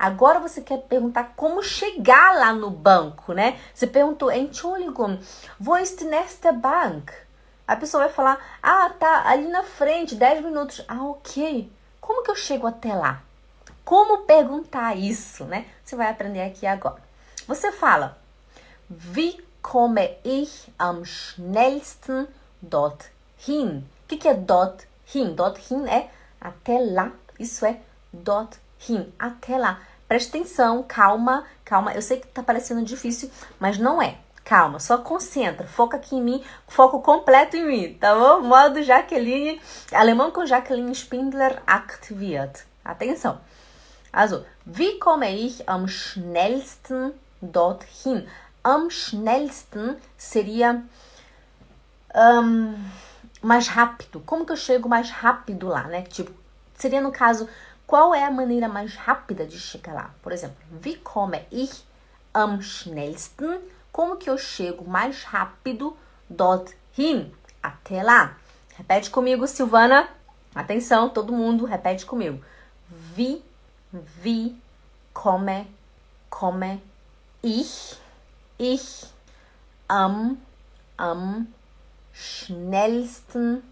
Agora você quer perguntar como chegar lá no banco, né? Você perguntou, Entschuldigung, wo ist nächste Bank? A pessoa vai falar, ah, tá ali na frente, 10 minutos. Ah, ok. Como que eu chego até lá? Como perguntar isso, né? Você vai aprender aqui agora. Você fala, wie komme ich am schnellsten dorthin? O que, que é dorthin? Dorthin é até lá. Isso é dorthin, até lá. Preste atenção, calma, calma. Eu sei que tá parecendo difícil, mas não é. Calma, só concentra, foca aqui em mim, foco completo em mim, tá bom? Modo Jacqueline, alemão com Jacqueline Spindler aktiviert. Atenção. Also, wie komme ich am schnellsten dorthin? Am schnellsten seria um, mais rápido. Como que eu chego mais rápido lá, né? Tipo, seria no caso, qual é a maneira mais rápida de chegar lá? Por exemplo, wie komme ich am schnellsten? Como que eu chego mais rápido dorthin? Até lá. Repete comigo, Silvana. Atenção, todo mundo, repete comigo. Wie, wie komme, komme ich, ich am, am schnellsten,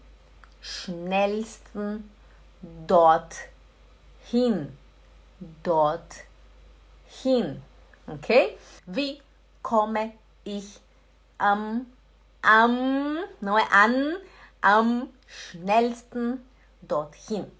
schnellsten dorthin, dorthin. Ok? Wie komme ich am, am, não é an, am schnellsten dorthin.